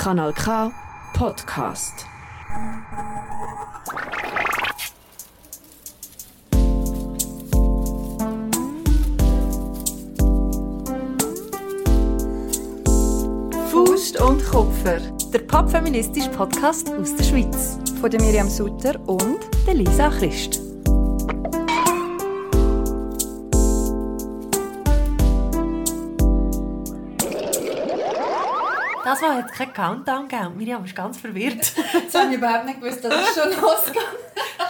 Kanal K Podcast. Faust und Kupfer, der popfeministische Podcast aus der Schweiz. Von der Miriam Sutter und Der Lisa Christ. Das war jetzt kein Countdown gegeben. Miriam ist ganz verwirrt. Jetzt habe ich überhaupt nicht gewusst, dass es schon losgeht.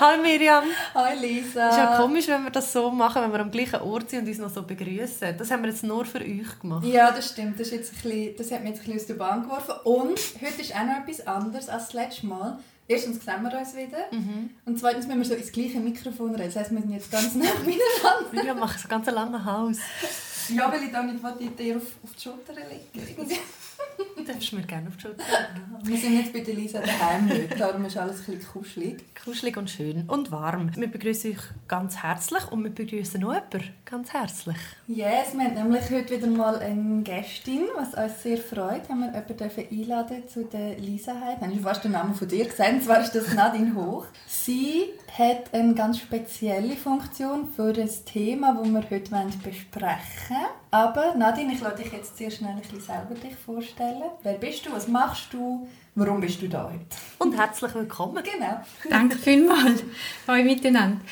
Hallo Miriam. Hi Lisa. Es ist ja komisch, wenn wir das so machen, wenn wir am gleichen Ort sind und uns noch so begrüßen. Das haben wir jetzt nur für euch gemacht. Ja, das stimmt. Das, ist jetzt ein bisschen, das hat mich jetzt ein bisschen aus der Bahn geworfen. Und heute ist auch noch etwas anderes als das letzte Mal. Erstens sehen wir uns wieder. Und zweitens müssen wir so ins gleiche Mikrofon reden. Das heisst, wir sind jetzt ganz nah miteinander. Miriam macht so ganz ein langes Haus. Ja, weil ich da nicht will, dir auf, auf die Schulter legen Du darfst mir gerne auf die Schulter legen. Wir sind jetzt bei der Lisa daheim heute, darum ist alles ein bisschen kuschelig. Kuschelig und schön und warm. Wir begrüßen euch ganz herzlich und wir begrüßen noch jemanden ganz herzlich. Yes, wir haben nämlich heute wieder mal eine Gästin, was uns sehr freut. Haben wir jemanden dürfen einladen zu der Lisa heute. Dann ist fast der Name von dir gesagt, und zwar ist das Nadine Hoch. Sie hat eine ganz spezielle Funktion für das Thema, das wir heute besprechen wollen. Aber Nadine, ich lasse dich jetzt sehr schnell ein bisschen selber dich vorstellen. Wer bist du? Was machst du? Warum bist du da heute? Und herzlich willkommen. Genau. Danke vielmals. Hallo miteinander.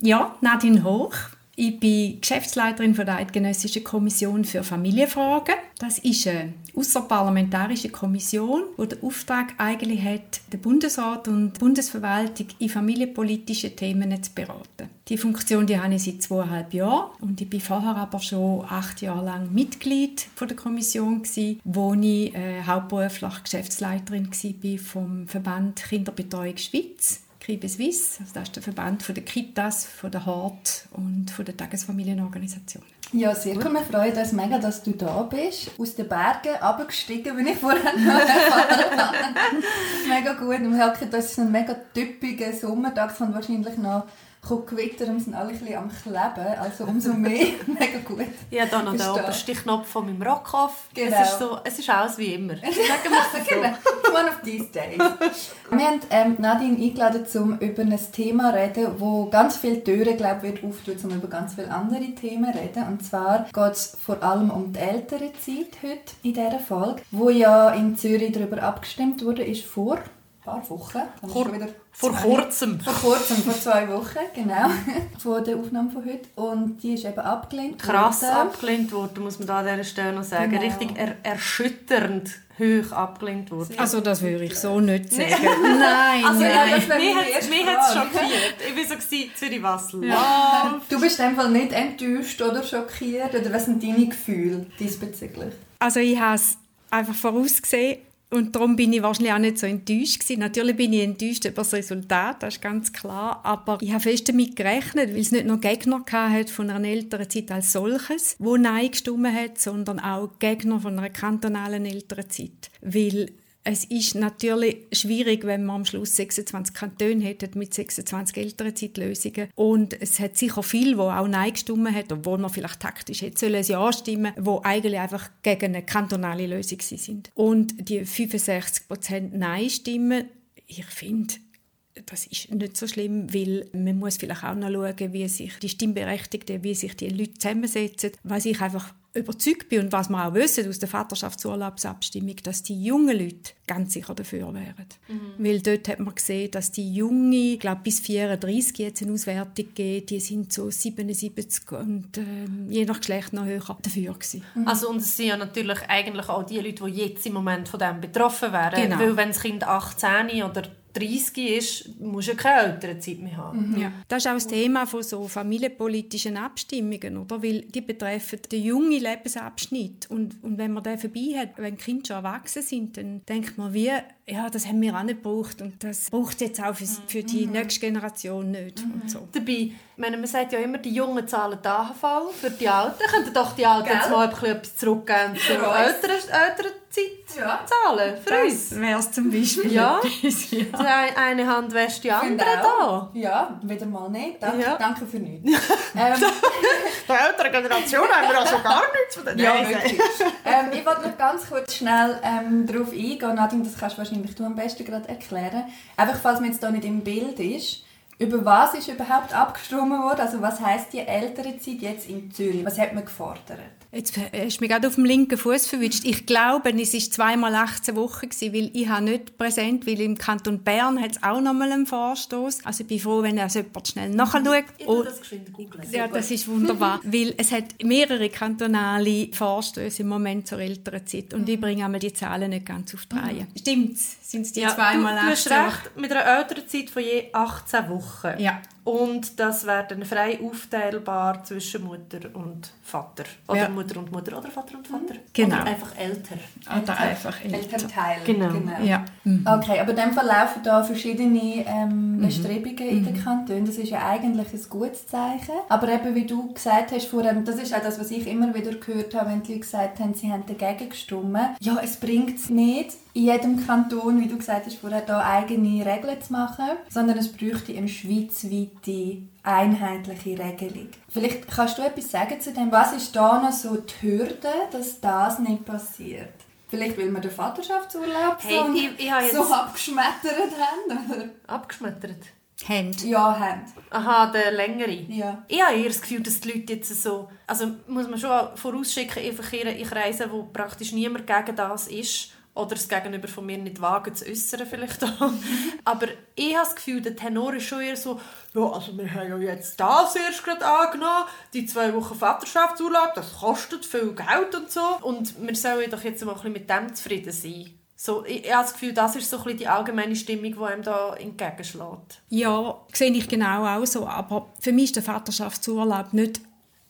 Ja, Nadine Hoch. Ich bin Geschäftsleiterin der Eidgenössischen Kommission für Familienfragen. Das ist eine außerparlamentarische Kommission, die den Auftrag eigentlich hat, den Bundesrat und die Bundesverwaltung in familienpolitischen Themen zu beraten. Die Funktion die habe ich seit zweieinhalb Jahren und ich bin vorher aber schon acht Jahre lang Mitglied der Kommission wo ich äh, hauptberuflich Geschäftsleiterin war vom Verband Kinderbetreuung Schweiz. Kribe Suisse, also das ist der Verband von der Kitas, von der Hort und von der Tagesfamilienorganisationen. Ja, sehr cool. Wir freuen uns mega, dass du da bist. Aus den Bergen abgestiegen, wie ich vorher noch erfahren habe. mega gut. Und wir das ist ein mega typischer Sommertag. Es wahrscheinlich noch wir sind alle ein bisschen am Kleben. Also umso mehr. mega gut. Ja, dann noch da. obersten Knopf von meinem Rockkopf. Genau. Es, ist so, es ist alles wie immer. Sagen wir es so. Genau. One of these days. Wir haben ähm, Nadine eingeladen, um über ein Thema zu reden, wo ganz viele Türen glaub, wird auftun, um über ganz viele andere Themen zu reden. Und zwar geht es vor allem um die ältere Zeit heute in dieser Folge, wo ja in Zürich darüber abgestimmt wurde, ist vor paar Wochen. Dann ist Vor- schon wieder Vor zwei- kurzem. Vor kurzem, vor zwei Wochen, genau. Von der Aufnahme von heute. Und die ist eben abgelehnt Krass worden. abgelehnt worden, muss man da an dieser Stelle noch sagen. Genau. Richtig er erschütternd hoch abgelehnt worden. Also das würde ich so nicht sagen. Nein, Also, ja, nein. das mich hat es schockiert. Ich war so gewesen, Zürich-Wassel. Du bist in dem Fall nicht enttäuscht oder schockiert? Oder was sind deine Gefühle diesbezüglich? Also ich habe es einfach vorausgesehen und darum bin ich wahrscheinlich auch nicht so enttäuscht gewesen. Natürlich bin ich enttäuscht über das Resultat, das ist ganz klar, aber ich habe fest damit gerechnet, weil es nicht nur Gegner hat von einer älteren Zeit als solches, wo Nein gestimmt hat, sondern auch Gegner von einer kantonalen älteren Zeit, weil es ist natürlich schwierig, wenn man am Schluss 26 Kantone hätte mit 26 älteren Zeitlösungen. Und es hat sicher viel, wo auch Nein gestimmt hat, obwohl man vielleicht taktisch hätte sollen ein Ja stimmen, wo eigentlich einfach gegen eine kantonale Lösung sind. Und die 65% Nein-Stimmen, ich finde, das ist nicht so schlimm, weil man muss vielleicht auch noch schauen, wie sich die Stimmberechtigten, wie sich die Leute zusammensetzen. Was ich einfach überzeugt bin und was wir auch wissen aus der Vaterschaftsurlaubsabstimmung, dass die jungen Leute ganz sicher dafür wären. Weil dort hat man gesehen, dass die Jungen, ich glaube bis 34 jetzt eine Auswertung gegeben, die sind so 77 und ähm, je nach Geschlecht noch höher dafür gewesen. Also, und es sind ja natürlich eigentlich auch die Leute, die jetzt im Moment von dem betroffen wären. Genau. Weil wenn das Kind 18 oder 30 ist, muss ja keine Elternzeit mehr haben. Ja. Das ist auch das Thema von so familienpolitischen Abstimmungen, oder? Weil die betreffen den jungen Lebensabschnitt. Und, und wenn man den vorbei hat, wenn die Kinder schon erwachsen sind, dann denkt man wie, ja, das haben wir auch nicht gebraucht und das braucht es jetzt auch für, für die nächste Generation nicht. Und so. Dabei meine, man sagt ja immer, die Jungen zahlen die AHV für die Alten. Könnten doch die Alten jetzt mal ein bisschen etwas zurückgeben zur Für uns. älteren, älteren Zeit Ja. zahlen. Für uns. Das wäre es zum Beispiel. Ja. ja. Eine- Hand wäscht die andere Finde da. auch. Ja, wieder mal nicht. Danke, Ja. danke für nichts. ähm, Der älteren Generation haben wir also gar nichts von den ja, ähm, ich wollte noch ganz kurz schnell ähm, darauf eingehen. Nadine, das kannst du wahrscheinlich du am besten gerade erklären. Einfach, falls man jetzt da nicht im Bild ist. Über was ist überhaupt abgestimmt worden? Also was heißt die ältere Zeit jetzt in Zürich? Was hat man gefordert? Jetzt hast du mich gerade auf dem linken Fuß verwischt. Ich glaube, es war zweimal 18 Wochen, gewesen, weil ich habe nicht präsent, weil im Kanton Bern hat es auch noch mal einen Vorstoß. Also ich bin froh, wenn das jemand schnell nachschaut. Ich Und- das geschwind googeln. Ja, das ist wunderbar, weil es hat mehrere kantonale Vorstöße im Moment zur älteren Zeit und ich bringe einmal die Zahlen nicht ganz auf die Reihe. Stimmt's? Sind es die Ja, zweimal du, du hast 18 recht, mit einer älteren Zeit von je 18 Wochen. Ja. Und das wäre dann frei aufteilbar zwischen Mutter und Vater. Oder Ja. Mutter und Mutter oder Vater und Vater. Genau. Oder einfach älter. Oder einfach älter. Elternteil. Genau. Ja. Okay, aber in dem Fall laufen da verschiedene ähm, Bestrebungen in den Kantonen. Das ist ja eigentlich ein gutes Zeichen. Aber eben, wie du gesagt hast vorher, das ist auch das, was ich immer wieder gehört habe, wenn die Leute gesagt haben, sie haben dagegen gestimmt. Ja, es bringt es nicht, in jedem Kanton, wie du gesagt hast vorher, da eigene Regeln zu machen, sondern es bräuchte eine schweizweite einheitliche Regelung. Vielleicht kannst du etwas sagen zu dem, was ist da noch so die Hürde, dass das nicht passiert? Vielleicht, weil wir den Vaterschaftsurlaub Hey, so, ich- ich habe so abgeschmettert haben? Oder? Abgeschmettert. Hand. Ja, haben. Aha, der längere. Ja. Ich habe eher das Gefühl, dass die Leute jetzt so... Also muss man schon vorausschicken, ich verkehre in Kreisen, wo praktisch niemand gegen das ist. Oder das Gegenüber von mir nicht wagen zu äußern vielleicht auch. Aber ich habe das Gefühl, der Tenor ist schon eher so, ja, also wir haben ja jetzt das erst gerade angenommen, die zwei Wochen Vaterschaftsurlaub, das kostet viel Geld und so. Und wir sollen doch jetzt mal ein bisschen mit dem zufrieden sein. So, ich, ich habe das Gefühl, das ist so ein bisschen die allgemeine Stimmung, die einem da entgegenschlägt. Ja, sehe ich genau auch so. Aber für mich ist der Vaterschaftsurlaub nicht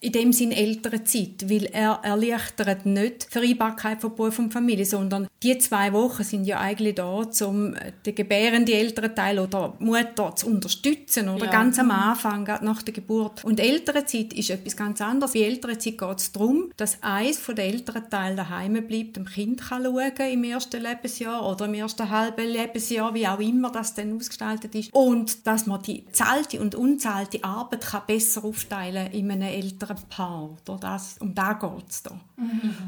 in dem Sinn ältere Zeit, weil er erleichtert nicht die Vereinbarkeit von Beruf und Familie, sondern die zwei Wochen sind ja eigentlich da, um den gebärenden Elternteil oder Mutter zu unterstützen oder Ja. ganz am Anfang, nach der Geburt. Und ältere Zeit ist etwas ganz anderes. Bei ältere Zeit geht es darum, dass eins von den Elternteilen daheim bleibt, dem Kind kann schauen im ersten Lebensjahr oder im ersten halben Lebensjahr, wie auch immer das dann ausgestaltet ist. Und dass man die zahlte und unzahlte Arbeit kann besser aufteilen in einem älteren Paar. Oder das, um da geht es da.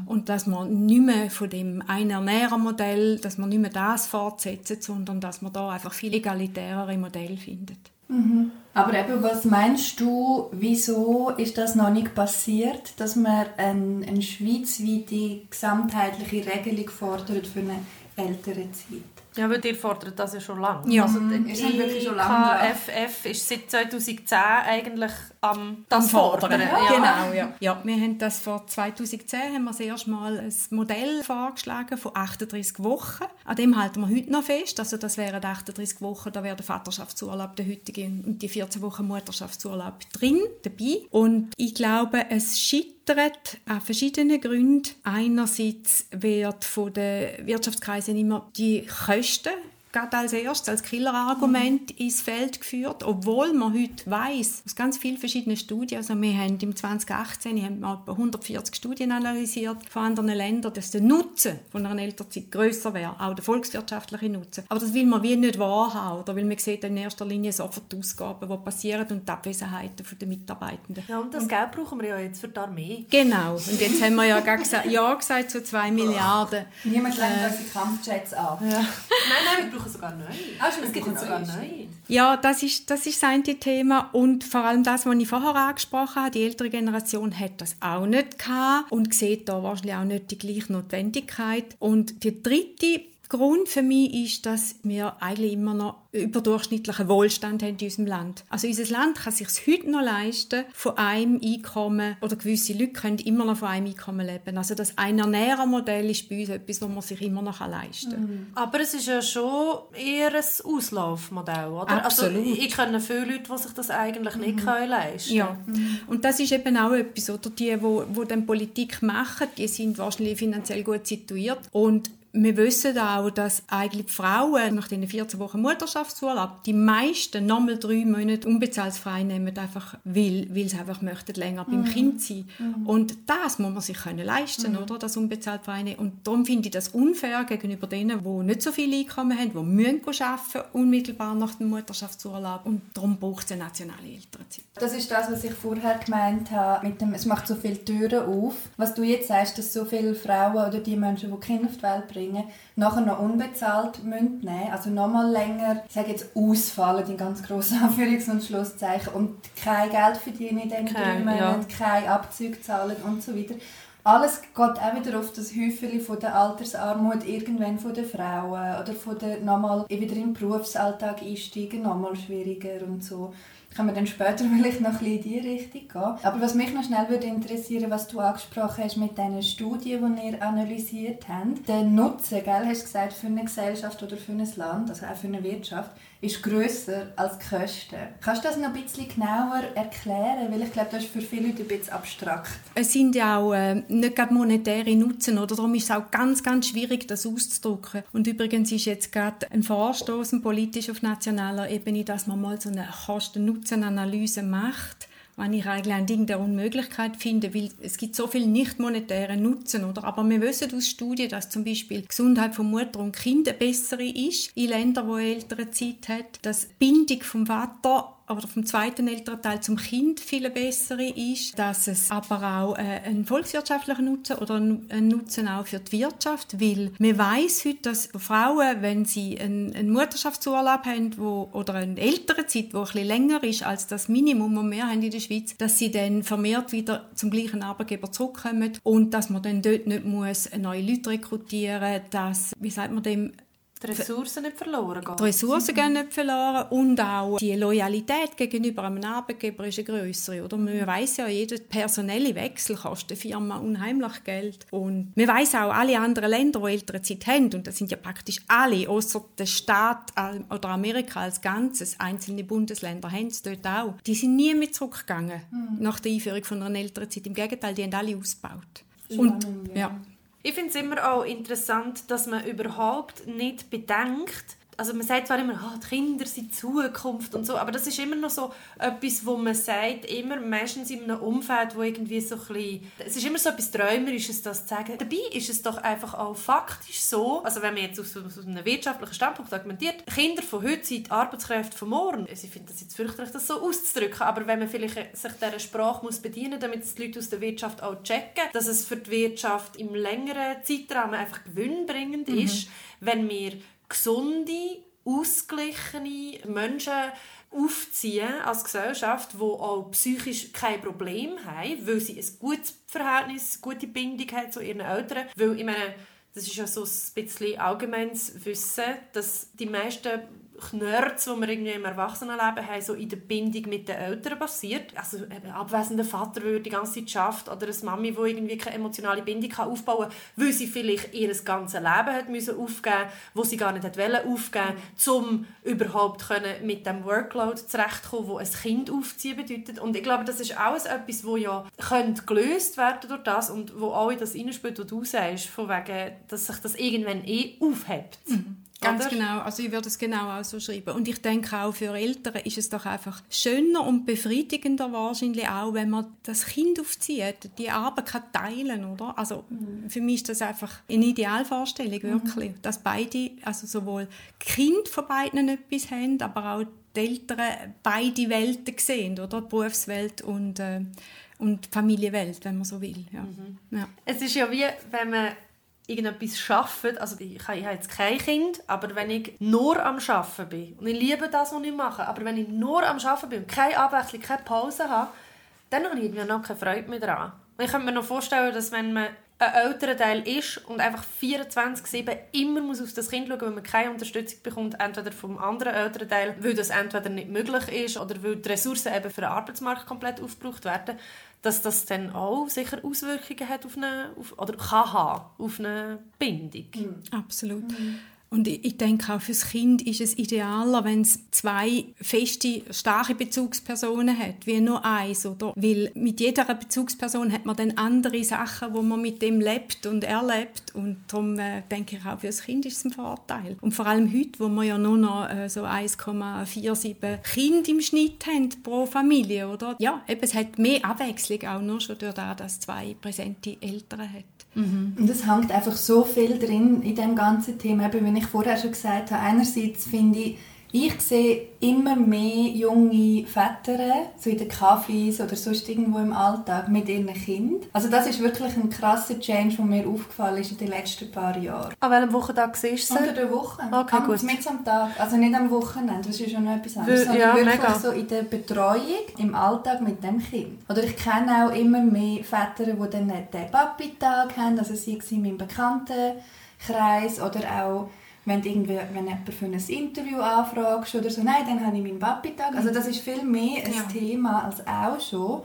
Und dass man nicht mehr von dem Ein-Ernährer-Modell, dass man nicht mehr das fortsetzt, sondern dass man da einfach viel egalitärere Modelle findet. Aber eben, was meinst du, wieso ist das noch nicht passiert, dass man eine, eine schweizweite gesamtheitliche Regelung fordert für eine ältere Zeit? Ja, weil ihr fordert das ja schon lange. Ja. Also, Mhm, der ihr seid wirklich schon lange dran. IKFF ist seit 2010 eigentlich am das Fordern. Ja. Genau, ja. ja. Wir haben das vor 2010 haben wir das erste Mal ein Modell vorgeschlagen von 38 Wochen. An dem halten wir heute noch fest. Also das wären 38 Wochen, da wäre der Vaterschaftsurlaub der heutige und die 14 Wochen Mutterschaftsurlaub drin, dabei. Und ich glaube, es scheitert an verschiedenen Gründen. Einerseits wird von den Wirtschaftskreisen immer die Kosten gerade als erstes, als Killerargument ins Feld geführt, obwohl man heute weiß aus ganz vielen verschiedenen Studien, also wir haben im 2018 haben wir etwa 140 Studien analysiert von anderen Ländern, dass der Nutzen von einer Elternzeit grösser wäre, auch der volkswirtschaftliche Nutzen. Aber das will man wie nicht wahrhaben, oder weil man sieht in erster Linie sofort die Ausgaben, die passieren und die Abwesenheiten der Mitarbeitenden. Ja, und das Geld brauchen wir ja jetzt für die Armee. Genau, und jetzt haben wir ja gesagt, ja gesagt zu 2 Milliarden. Niemand lenkt unsere Kampfjets an. Nein, nein, wir brauchen sogar neue. Ah, es gibt sogar neue. neue. Ja, das ist, das ist das eine Thema. Und vor allem das, was ich vorher angesprochen habe, die ältere Generation hat das auch nicht gehabt und sieht da wahrscheinlich auch nicht die gleiche Notwendigkeit. Und der dritte Grund für mich ist, dass wir eigentlich immer noch überdurchschnittlichen Wohlstand haben in unserem Land. Also unser Land kann sich heute noch leisten, von einem Einkommen, oder gewisse Leute können immer noch von einem Einkommen leben. Also das Ein-Ernährer-Modell ist bei uns etwas, was man sich immer noch leisten kann. Aber es ist ja schon eher ein Auslaufmodell, oder? Absolut. Also, ich kenne viele Leute, die sich das eigentlich nicht können leisten Ja, und das ist eben auch etwas, oder die, wo, wo dann Politik machen, die sind wahrscheinlich finanziell gut situiert und wir wissen auch, dass eigentlich die Frauen nach den 14 Wochen Mutterschaftsurlaub die meisten nochmal drei Monate unbezahlt frei nehmen, einfach weil, weil sie einfach möchten länger beim mhm. Kind sein. Mhm. Und das muss man sich können leisten, mhm. oder? Das unbezahlt frei nehmen. Und darum finde ich das unfair gegenüber denen, die nicht so viel Einkommen haben, die müssen arbeiten, unmittelbar nach dem Mutterschaftsurlaub. Und darum braucht es eine nationale Elternzeit. Das ist das, was ich vorher gemeint habe, mit dem, es macht so viele Türen auf. Was du jetzt sagst, dass so viele Frauen oder die Menschen, die Kinder auf die Welt bringen, nachher noch unbezahlt müssen nehmen, also noch mal länger, ich sage jetzt ausfallen, in ganz grossen Anführungs- und Schlusszeichen, und kein Geld verdienen in diesen drei Monaten, ja. kein Abzug zahlen und so weiter. Alles geht auch wieder auf das Häufchen von der Altersarmut irgendwann von den Frauen oder von der nochmal wieder im Berufsalltag einsteigen, nochmal schwieriger und so können wir dann später vielleicht noch ein bisschen in diese Richtung gehen. Aber was mich noch schnell würde interessieren, was du angesprochen hast mit diesen Studien, die ihr analysiert habt. Der Nutzen, gell, hast du gesagt, für eine Gesellschaft oder für ein Land, also auch für eine Wirtschaft, ist grösser als die Kosten. Kannst du das noch ein bisschen genauer erklären? Weil ich glaube, das ist für viele Leute ein bisschen abstrakt. Es sind ja auch äh, nicht gerade monetäre Nutzen, oder? Darum ist es auch ganz, ganz schwierig, das auszudrücken. Und übrigens ist jetzt gerade ein Vorstoß politisch auf nationaler Ebene, dass man mal so eine Kosten-Nutzen-Analyse macht was ich eigentlich ein Ding der Unmöglichkeit finde, weil es gibt so viel nicht monetäre Nutzen, oder? Aber wir wissen aus Studien, dass zum Beispiel die Gesundheit von Mutter und Kind eine bessere ist in Ländern, wo ältere Zeit hat, dass die Bindung vom Vater oder vom zweiten Elternteil zum Kind viel bessere ist, dass es aber auch äh, einen volkswirtschaftlichen Nutzen oder einen Nutzen auch für die Wirtschaft, weil man weiß heute, dass Frauen, wenn sie einen, Mutterschaftsurlaub haben wo, oder eine ältere Zeit, die ein länger ist als das Minimum, das wir haben in der Schweiz, dass sie dann vermehrt wieder zum gleichen Arbeitgeber zurückkommen und dass man dann dort nicht muss neue Leute rekrutieren dass, wie sagt man dem, die Ressourcen nicht verloren gehen. Die Ressourcen gehen nicht verloren und auch die Loyalität gegenüber einem Arbeitgeber ist eine größere. Oder man weiß ja, jeder personelle Wechsel kostet der Firma unheimlich Geld. Und man weiß auch, alle anderen Länder, die ältere Zeit haben, und das sind ja praktisch alle, außer der Staat oder Amerika als Ganzes, einzelne Bundesländer haben es dort auch, die sind nie mehr zurückgegangen mhm. nach der Einführung von einer älteren Zeit. Im Gegenteil, die haben alle ausgebaut. Und, ja. Ich finde es immer auch interessant, dass man überhaupt nicht bedenkt, also man sagt zwar immer, oh, die Kinder sind die Zukunft und so, aber das ist immer noch so etwas, wo man sagt, immer meistens in einem Umfeld, wo irgendwie so ein bisschen, es ist immer so etwas Träumerisches, das zu sagen. Dabei ist es doch einfach auch faktisch so, also wenn man jetzt aus, aus einem wirtschaftlichen Standpunkt argumentiert, Kinder von heute sind die Arbeitskräfte von morgen. Also ich finde das jetzt fürchterlich, das so auszudrücken, aber wenn man vielleicht sich dieser Sprache muss bedienen muss, damit die Leute aus der Wirtschaft auch checken, dass es für die Wirtschaft im längeren Zeitraum einfach gewinnbringend mhm. ist, wenn wir gesunde, ausgeglichene Menschen aufziehen als Gesellschaft, die auch psychisch kein Problem haben, weil sie ein gutes Verhältnis, eine gute Bindung haben zu ihren Eltern. Weil, ich meine, das ist ja so ein bisschen allgemeines Wissen, dass die meisten Knörz, die wir irgendwie im Erwachsenenleben haben, so in der Bindung mit den Eltern basiert. Also ein abwesender Vater, der die ganze Zeit schafft oder eine Mami, die irgendwie keine emotionale Bindung kann aufbauen kann, weil sie vielleicht ihr ganzes Leben hat müssen aufgeben wo sie gar nicht hat aufgeben um überhaupt können mit dem Workload zurechtzukommen, wo ein Kind aufziehen bedeutet. Und ich glaube, das ist alles etwas, wo ja könnte gelöst werden durch das und wo auch in das reinspielt, was du sagst, von wegen, dass sich das irgendwann eh aufhebt. Mhm. Ganz Oder? genau, also ich würde es genau auch so schreiben. Und ich denke auch für Eltern ist es doch einfach schöner und befriedigender wahrscheinlich auch, wenn man das Kind aufzieht, die Arbeit kann teilen, oder? Also mhm. für mich ist das einfach eine Idealvorstellung, wirklich, mhm. dass beide, also sowohl Kind von beiden etwas haben, aber auch die Eltern beide Welten sehen, oder? Die Berufswelt und, äh, und Familienwelt, wenn man so will. Ja. Mhm. ja. Es ist ja wie, wenn man irgendetwas schaffe, also ich, ich habe jetzt kein Kind, aber wenn ich nur am Arbeiten bin und ich liebe das, was ich mache, aber wenn ich nur am Arbeiten bin und keine Abwechslung, keine Pause habe, dann habe ich irgendwie noch keine Freude mehr daran. Und ich kann mir noch vorstellen, dass wenn man ein älterer Teil ist und einfach 24-7 immer muss auf das Kind schauen, weil man keine Unterstützung bekommt, entweder vom anderen älteren Teil, weil das entweder nicht möglich ist oder weil die Ressourcen eben für den Arbeitsmarkt komplett aufgebraucht werden, dass das dann auch sicher Auswirkungen hat auf eine, auf, oder kann haben auf eine Bindung. Mhm. Absolut. Mhm. Und ich, denke auch fürs Kind ist es idealer, wenn es zwei feste, starke Bezugspersonen hat, wie nur eins, oder? Weil mit jeder Bezugsperson hat man dann andere Sachen, wo man mit dem lebt und erlebt und darum äh, denke ich auch fürs Kind ist es ein Vorteil. Und vor allem heute, wo wir ja nur noch äh, so 1,47 Kinder im Schnitt haben pro Familie, oder? Ja, eben, es hat mehr Abwechslung auch nur schon durch das, dass zwei präsente Eltern hat. Mhm. Und es hängt einfach so viel drin in dem ganzen Thema, eben, wie ich vorher schon gesagt habe. Einerseits finde ich, ich sehe immer mehr junge Väter, so in den Cafés oder sonst irgendwo im Alltag, mit ihren Kindern. Also das ist wirklich ein krasser Change, der mir aufgefallen ist in den letzten paar Jahren. An welchem Wochentag siehst du Unter der Woche. Okay, am, gut. Mit am Tag. Also nicht am Wochenende, das ist schon noch etwas anderes. Sondern ja, wirklich mega. so in der Betreuung, im Alltag mit dem Kind. Oder ich kenne auch immer mehr Väter, die dann den Papi-Tag haben, also es in meinem Bekanntenkreis oder auch wenn, du irgendwie, wenn jemand für ein Interview anfragst oder so, nein, dann habe ich meinen Papi-Tag. Also das ist viel mehr ein Ja. Thema als auch schon.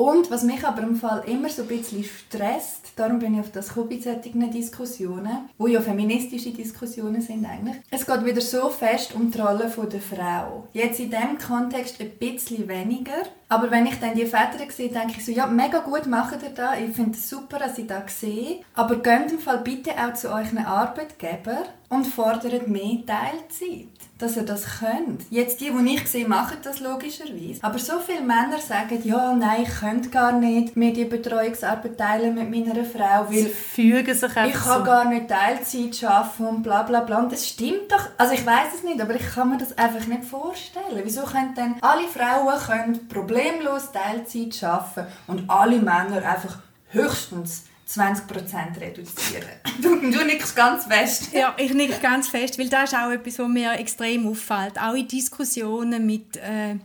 Und was mich aber im Fall immer so ein bisschen stresst, darum bin ich auf das gekommen bei solchen Diskussionen, wo ja feministische Diskussionen sind eigentlich. Es geht wieder so fest um die Rolle der Frau. Jetzt in diesem Kontext ein bisschen weniger. Aber wenn ich dann die Väter sehe, denke ich so, ja, mega gut macht ihr da. Ich finde es super, dass ich das sehe. Aber geht im Fall bitte auch zu euren Arbeitgeber und fordert mehr Teilzeit dass ihr das könnt. Jetzt die, die ich sehe, machen das logischerweise. Aber so viele Männer sagen, ja, nein, ich könnte gar nicht mir die Betreuungsarbeit teilen mit meiner Frau, Sie weil fügen sich ich kann so. gar nicht Teilzeit arbeiten und bla bla bla. Und das stimmt doch. Also ich weiß es nicht, aber ich kann mir das einfach nicht vorstellen. Wieso können denn alle Frauen können problemlos Teilzeit arbeiten und alle Männer einfach höchstens 20% reduzieren? Du, du nickst ganz fest. Ja, ich nicke ganz fest, weil das ist auch etwas, was mir extrem auffällt. Auch in Diskussionen mit äh,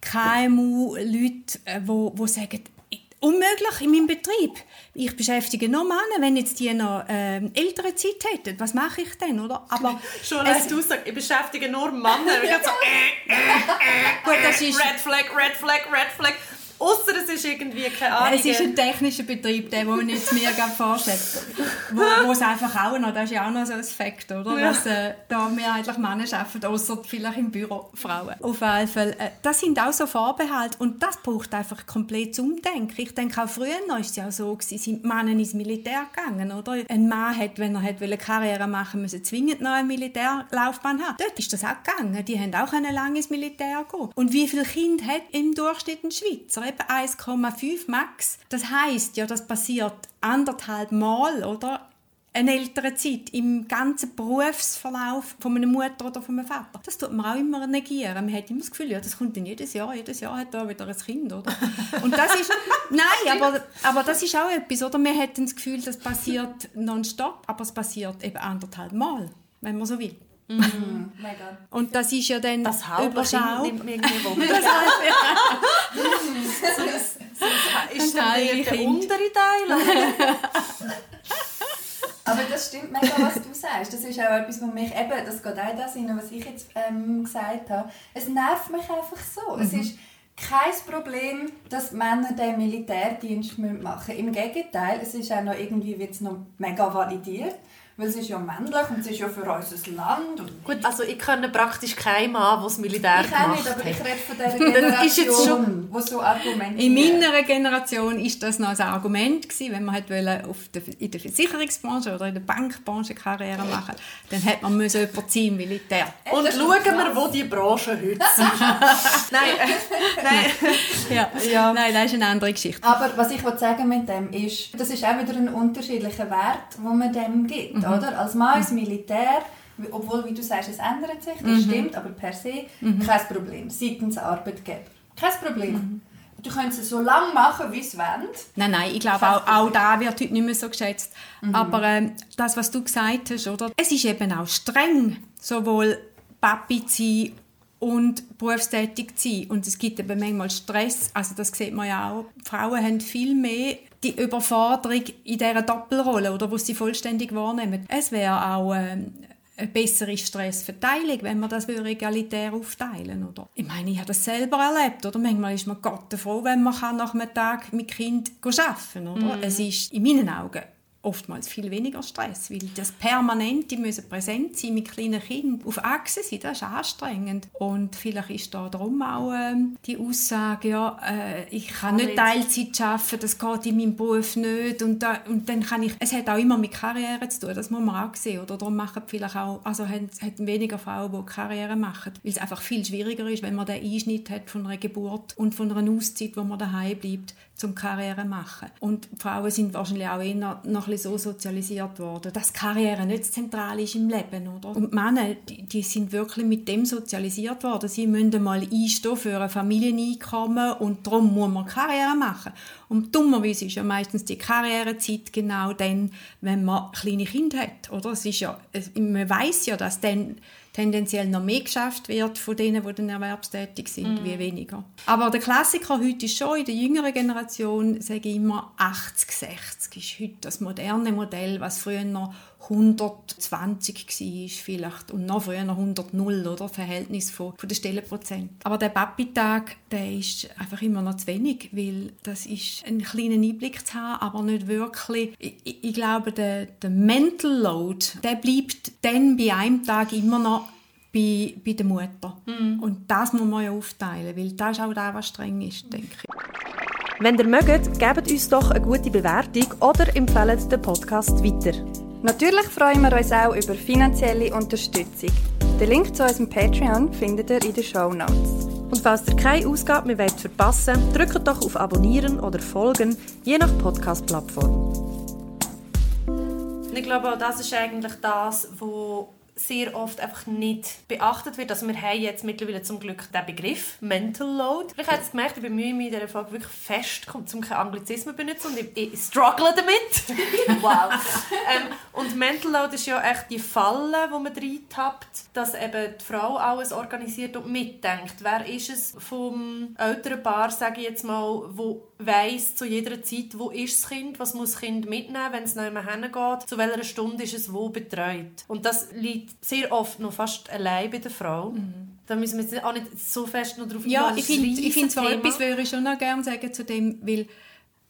KMU-Leuten, äh, wo, wo sagen, unmöglich in meinem Betrieb. Ich beschäftige nur Männer, wenn jetzt die noch ähm, ältere Zeit hätten. Was mache ich denn, oder? Aber Schon als du sagst, ich beschäftige nur Männer. Ich so, äh, äh, Gut, das ist- Red Flag, Red Flag, Red Flag. Ausser es ist irgendwie keine Ahnung. Es ist ein technischer Betrieb, der, wo man jetzt mir gerade vorstellt. Wo, wo es einfach auch noch, das ist ja auch noch so ein Fakt, oder? Ja. Dass äh, da mehrheitlich Männer arbeiten, außer vielleicht im Büro Frauen. Auf jeden Fall, äh, das sind auch so Vorbehalte und das braucht einfach komplett Umdenken. Ich denke auch früher ist es ja so gewesen, sind Männer ins Militär gegangen, oder? Ein Mann hat, wenn er hat Karriere machen müssen, zwingend noch eine Militärlaufbahn haben. Dort ist das auch gegangen. Die haben auch lange ins Militär gehen. Und wie viele Kinder hat im Durchschnitt ein Schweizer? Eben 1,5 max. Das heißt ja, das passiert anderthalb Mal, oder? Eine ältere Zeit im ganzen Berufsverlauf von einer Mutter oder von einem Vater. Das tut man auch immer negieren. Man hat immer das Gefühl, ja, das kommt dann jedes Jahr. Jedes Jahr hat da wieder ein Kind, oder? Und das ist... Nein, aber, aber das ist auch etwas, oder? Wir hätten das Gefühl, das passiert nonstop, aber es passiert eben anderthalb Mal, wenn man so will. Mega. Und das ist ja dann das halbe Überschau. Kind nimmt mich irgendwie Wunder. Das halbe, Ist dann halbe der Kind. untere Teil? Aber das stimmt mega, was du sagst. Das ist auch etwas, was mich eben, das geht auch das rein, was ich jetzt ähm, gesagt habe. Es nervt mich einfach so. Es ist kein Problem, dass Männer den Militärdienst machen müssen. Im Gegenteil, es ist auch noch irgendwie wird's noch mega validiert, weil es ist ja männlich und es ist ja für unser Land. Und Gut, also ich kenne praktisch keinen Mann, der das Militär ich gemacht nicht, aber ich hat. rede von dieser Das ist jetzt Generation, die so argumentiert. In meiner Generation ist das noch ein Argument gewesen, wenn man hat wollte auf der, in der Versicherungsbranche oder in der Bankbranche Karriere machen, dann hat man müssen jemanden ziehen im Militär. Und Das schauen wir, wo die Branche heute ist. nein, äh, nein. Ja. Ja. Nein, das ist eine andere Geschichte. Aber was ich sagen mit dem ist, das ist auch wieder ein unterschiedlicher Wert, den man dem gibt, Mhm. Oder? Als Mann ins Militär, obwohl, wie du sagst, es ändert sich, Mhm. das stimmt, aber per se kein Problem, seitens Arbeitgeber. Kein Problem. Mhm. Du kannst es so lange machen, wie es wollen. Nein, nein, ich glaube, auch, auch da wird heute nicht mehr so geschätzt. Aber ähm, das, was du gesagt hast, oder? Es ist eben auch streng, sowohl Papi zu sein und berufstätig zu sein. Und es gibt eben manchmal Stress. Also das sieht man ja auch. Frauen haben viel mehr die Überforderung in dieser Doppelrolle, oder, wo sie vollständig wahrnehmen. Es wäre auch ähm, eine bessere Stressverteilung, wenn wir das egalitär aufteilen oder? Ich meine, ich habe das selber erlebt, oder? Manchmal ist man Gott froh, wenn man kann nach einem Tag mit Kind arbeiten kann, oder? Es ist in meinen Augen oftmals viel weniger Stress, weil das permanent, die müssen präsent sein mit kleinen Kindern, auf Achse sein, das ist anstrengend. Und vielleicht ist da darum auch äh, die Aussage, ja, äh, ich kann nicht Teilzeit arbeiten, das geht in meinem Beruf nicht. Und, da, und dann kann ich, es hat auch immer mit Karriere zu tun, das muss man auch sehen, oder? Darum machen vielleicht auch, also haben, haben weniger Frauen, die Karriere machen, weil es einfach viel schwieriger ist, wenn man den Einschnitt hat von einer Geburt und von einer Auszeit, wo man daheim bleibt, zum Karriere machen. Und Frauen sind wahrscheinlich auch eher noch so sozialisiert worden, dass Karriere nicht zentral ist im Leben, oder? Und Männer, die, die sind wirklich mit dem sozialisiert worden. Sie müssen mal einstehen für ein Familieneinkommen und darum muss man Karriere machen. Und dummerweise ist ja meistens die Karrierezeit genau dann, wenn man kleine Kinder hat, oder? Es ist ja, man weiß ja, dass dann tendenziell noch mehr geschafft wird von denen, die dann erwerbstätig sind, mm. wie weniger. Aber der Klassiker heute ist schon in der jüngeren Generation, sage ich immer, 80-60 ist heute das moderne Modell, was früher noch 120 war vielleicht und noch früher noch 100 0 oder Verhältnis von, von den Stellenprozent. Aber der Papi-Tag, der ist einfach immer noch zu wenig, weil das ist ein kleiner Einblick zu haben, aber nicht wirklich. Ich, ich glaube, der, der Mental Load, der bleibt dann bei einem Tag immer noch bei, bei der Mutter. Mm. Und das muss man ja aufteilen, weil das ist auch das, was streng ist, denke ich. Wenn ihr mögt, gebt uns doch eine gute Bewertung oder empfehlt den Podcast weiter. Natürlich freuen wir uns auch über finanzielle Unterstützung. Den Link zu unserem Patreon findet ihr in den Show Notes. Und falls ihr keine Ausgabe mehr wollt verpassen drückt doch auf Abonnieren oder Folgen, je nach Podcast-Plattform. Ich glaube, auch das ist eigentlich das, was sehr oft einfach nicht beachtet wird. Also wir haben jetzt mittlerweile zum Glück den Begriff Mental Load. Vielleicht habt ihr gemerkt, ich bemühe mich in dieser Folge wirklich fest, um keine Anglizismen zu benutzen und ich, ich struggle damit. wow. ähm, und Mental Load ist ja echt die Falle, wo man reintappt, dass eben die Frau alles organisiert und mitdenkt. Wer ist es vom älteren Paar, sage ich jetzt mal, wo weiss zu jeder Zeit, wo ist das Kind, was muss das Kind mitnehmen, wenn es noch immer hingeht, zu welcher Stunde ist es wo betreut. Und das liegt sehr oft noch fast allein bei der Frau. Mhm. Da müssen wir jetzt auch nicht so fest noch drauf Ja, ich finde find zwar etwas, würde ich schon noch gerne sagen zu dem, weil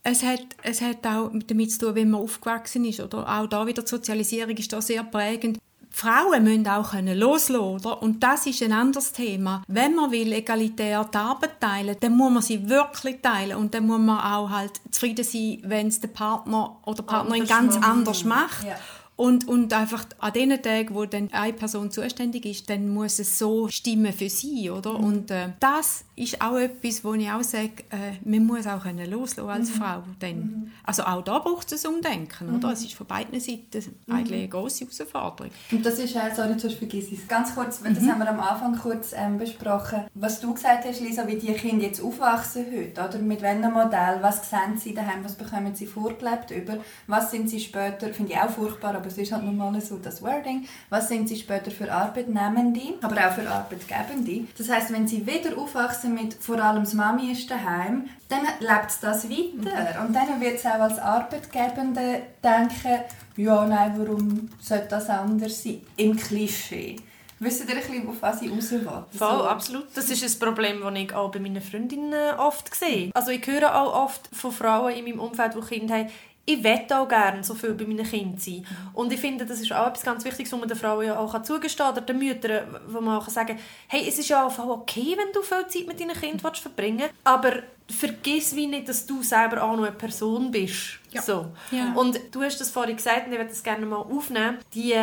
es hat, es hat auch damit zu tun, wie man aufgewachsen ist. Oder auch da wieder die Sozialisierung ist da sehr prägend. Frauen müssen auch loslassen oder? Und das ist ein anderes Thema. Wenn man will egalitär die Arbeit teilen, dann muss man sie wirklich teilen und dann muss man auch halt zufrieden sein, wenn es der Partner oder Partnerin ganz anders macht. Ja. Und, und einfach an den Tagen, wo dann eine Person zuständig ist, dann muss es so stimmen für sie, oder? Mhm. Und äh, das ist auch etwas, wo ich auch sage, äh, man muss auch können loslassen als mhm. Frau. Dann. Mhm. Also auch da braucht es ein Umdenken, oder? Mhm. Es ist von beiden Seiten eigentlich eine große Herausforderung. Und das ist auch, sorry, sonst vergiss es. Ganz kurz, das mhm. haben wir am Anfang kurz ähm, besprochen. Was du gesagt hast, Lisa, wie die Kinder jetzt aufwachsen heute, oder? Mit welchem Modell, was sehen sie daheim, was bekommen sie vorgelebt über, was sind sie später, finde ich auch furchtbar, aber es ist halt normal so das Wording. Was sind sie später für Arbeitnehmende, aber auch für Arbeitgebende? Das heißt, wenn sie wieder aufwachsen mit vor allem das Mami ist daheim, dann lebt das weiter. Mhm. Und dann wird es auch als Arbeitgebende denken, ja, nein, warum sollte das anders sein? Im Klischee. Wisst ihr ein bisschen, auf was ich raus will? Voll, so. absolut. Das ist ein Problem, das ich auch bei meinen Freundinnen oft sehe. Also ich höre auch oft von Frauen in meinem Umfeld, die Kinder haben, ich wette auch gerne so viel bei meinen Kindern sein. Und ich finde, das ist auch etwas ganz Wichtiges, was man den Frauen ja auch zugestehen kann, oder den Müttern, wo man auch sagen kann, hey, es ist ja auch okay, wenn du viel Zeit mit deinen Kindern verbringen willst, aber vergiss wie nicht, dass du selber auch noch eine Person bist. Ja. So. Ja. Und du hast das vorhin gesagt, und ich würde das gerne mal aufnehmen, die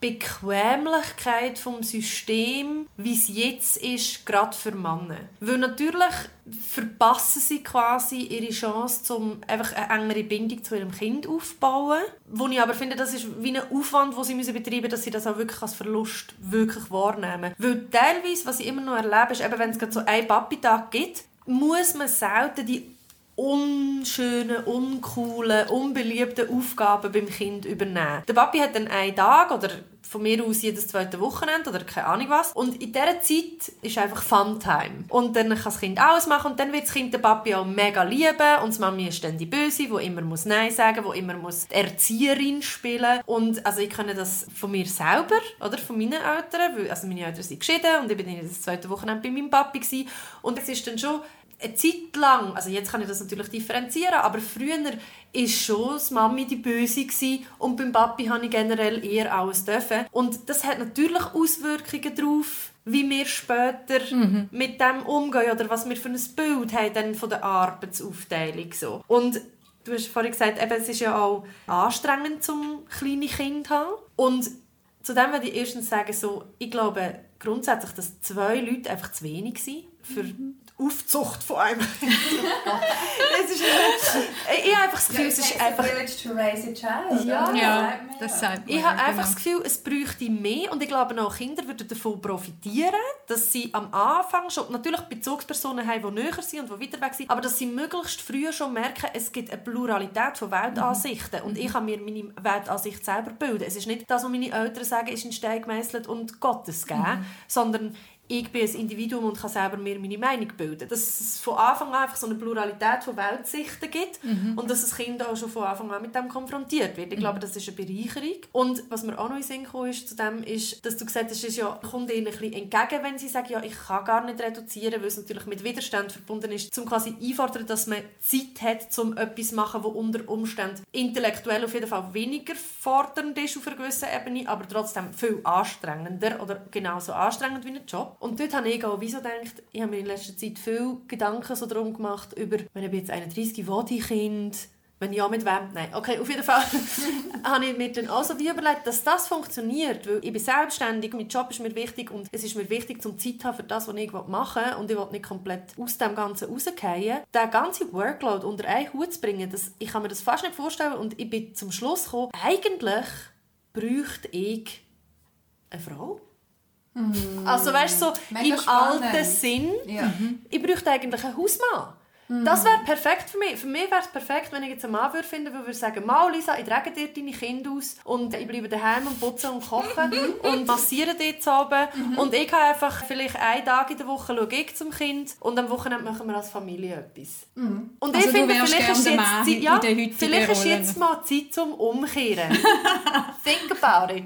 Bequemlichkeit vom System, wie es jetzt ist, gerade für Männer. Weil natürlich verpassen sie quasi ihre Chance, um einfach eine engere Bindung zu ihrem Kind aufzubauen. Wo ich aber finde, das ist wie ein Aufwand, den sie betreiben müssen, dass sie das auch wirklich als Verlust wirklich wahrnehmen. Weil teilweise, was ich immer noch erlebe, ist, eben, wenn es so einen Papi-Tag gibt, muss man selten die unschönen, uncoolen, unbeliebten Aufgaben beim Kind übernehmen. Der Papi hat dann einen Tag oder von mir aus jedes zweite Wochenende oder keine Ahnung was. Und in dieser Zeit ist einfach Funtime. Und dann kann das Kind alles machen und dann wird das Kind den Papi auch mega lieben und die Mami ist dann die Böse, die immer muss Nein sagen muss, die immer muss die Erzieherin spielen Und also ich kenne das von mir selber oder von meinen Eltern, weil also meine Eltern sind geschieden und ich bin in das zweite Wochenende bei meinem Papi gewesen. und es ist dann schon eine Zeit lang, also jetzt kann ich das natürlich differenzieren, aber früher war schon das Mami die Böse gewesen, und beim Papi habe ich generell eher alles dürfen. Und das hat natürlich Auswirkungen darauf, wie wir später Mhm. mit dem umgehen oder was wir für ein Bild haben dann von der Arbeitsaufteilung. So. Und du hast vorhin gesagt, eben, es ist ja auch anstrengend, zum kleine Kind zu haben. Und zu dem würde ich erstens sagen, so, ich glaube grundsätzlich, dass zwei Leute einfach zu wenig sind für die Aufzucht von einem. es ist, ich habe einfach das Gefühl, es ist einfach village to raise a child. Ja. Ja, das sagt man. ich ja, habe einfach genau. das Gefühl, es bräuchte mehr und ich glaube auch Kinder würden davon profitieren, dass sie am Anfang schon natürlich Bezugspersonen haben, die näher sind und die weiter weg sind, aber dass sie möglichst früh schon merken, es gibt eine Pluralität von Weltansichten und ich kann mir meine Weltansicht selber bilden. Es ist nicht das, was meine Eltern sagen, ist in Stein gemeißelt und Gottes geben, sondern ich bin ein Individuum und kann selber mir meine Meinung bilden. Dass es von Anfang an einfach so eine Pluralität von Weltsichten gibt und dass das Kind auch schon von Anfang an mit dem konfrontiert wird. Ich glaube, das ist eine Bereicherung. Und was mir auch noch in Sinn gekommen ist zu dem, ist, dass du gesagt hast, es ja, kommt ihnen ein bisschen entgegen, wenn sie sagen, ja, ich kann gar nicht reduzieren, weil es natürlich mit Widerstand verbunden ist, zum quasi einfordern, dass man Zeit hat, um etwas zu machen, was unter Umständen intellektuell auf jeden Fall weniger fordernd ist auf einer gewissen Ebene, aber trotzdem viel anstrengender oder genauso anstrengend wie ein Job. Und dort habe ich auch wieso gedacht, ich habe mir in letzter Zeit viel Gedanken so darum gemacht, über, wenn ich jetzt 31, wo die Kind, wenn ja, mit wem? Nein. Okay, auf jeden Fall habe ich mir dann auch so wie überlegt, dass das funktioniert, weil ich bin selbstständig, mein Job ist mir wichtig und es ist mir wichtig, zum Zeit zu haben für das, was ich machen will und ich will nicht komplett aus dem Ganzen rausgehen. Den ganzen Workload unter einen Hut zu bringen, das, ich kann mir das fast nicht vorstellen und ich bin zum Schluss gekommen, eigentlich bräuchte ich eine Frau. Also weißt du, so Mega im spannend. alten Sinn, Ja. ich bräuchte eigentlich einen Hausmann. Das wäre perfekt für mich. Für mich wäre es perfekt, wenn ich jetzt einen Mann würde finden würde, der sagen, «Mal, Lisa, ich trage dir deine Kinder aus und ich bleibe daheim und putze und koche und massiere dich zu oben. Und ich habe einfach vielleicht einen Tag in der Woche schaue ich zum Kind und am Wochenende machen wir als Familie etwas.» Und Also ich finde, vielleicht ist jetzt, Mann Zeit- in ja, vielleicht ist jetzt mal Zeit zum Umkehren. Think about it.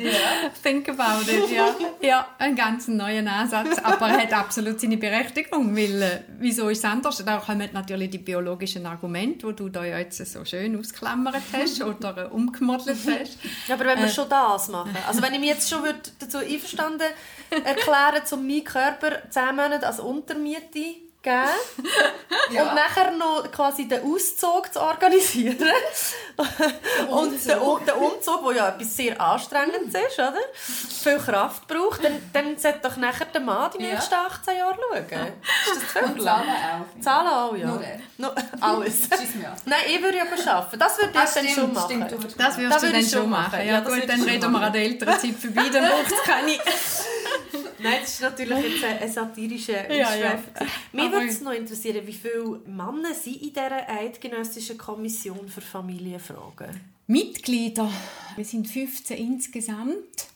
Think about it, ja. ja, ein ganz neuer Ansatz, aber er hat absolut seine Berechtigung, weil äh, wieso ist es anders? Da kommen natürlich die biologischen Argumente, die du da jetzt so schön ausklammert hast oder äh, umgemodelt hast. Aber wenn wir schon das machen, also wenn ich mich jetzt schon dazu einverstanden erklären, um meinen Körper 10 Monate als Untermiete geben und nachher noch quasi den Auszug zu organisieren und der, Um- der Umzug, der ja etwas sehr Anstrengendes ist, oder? viel Kraft braucht, dann, dann sollte doch nachher der Mann die Ja. nächsten 18 Jahre schauen. Ist das zu viel? Zahlen auch. Zahlen auch, ja. Nur er. No, alles. Schieß mir an. Nein, ich würde aber arbeiten. Das würde ich Ah, dann schon machen. stimmt, du würdest Das wirst Das du würde dann ich schon schon machen. machen. Ja, Ja, gut, dann reden wir an der Elternzeit vorbei, dann braucht es keine. Nein, das ist natürlich jetzt ein, ein satirischer Ja, Ausschweif. ja. Mich Aber- würde es noch interessieren, wie viele Männer sind in dieser eidgenössischen Kommission für Familienfragen? Mitglieder. Wir sind 15 insgesamt.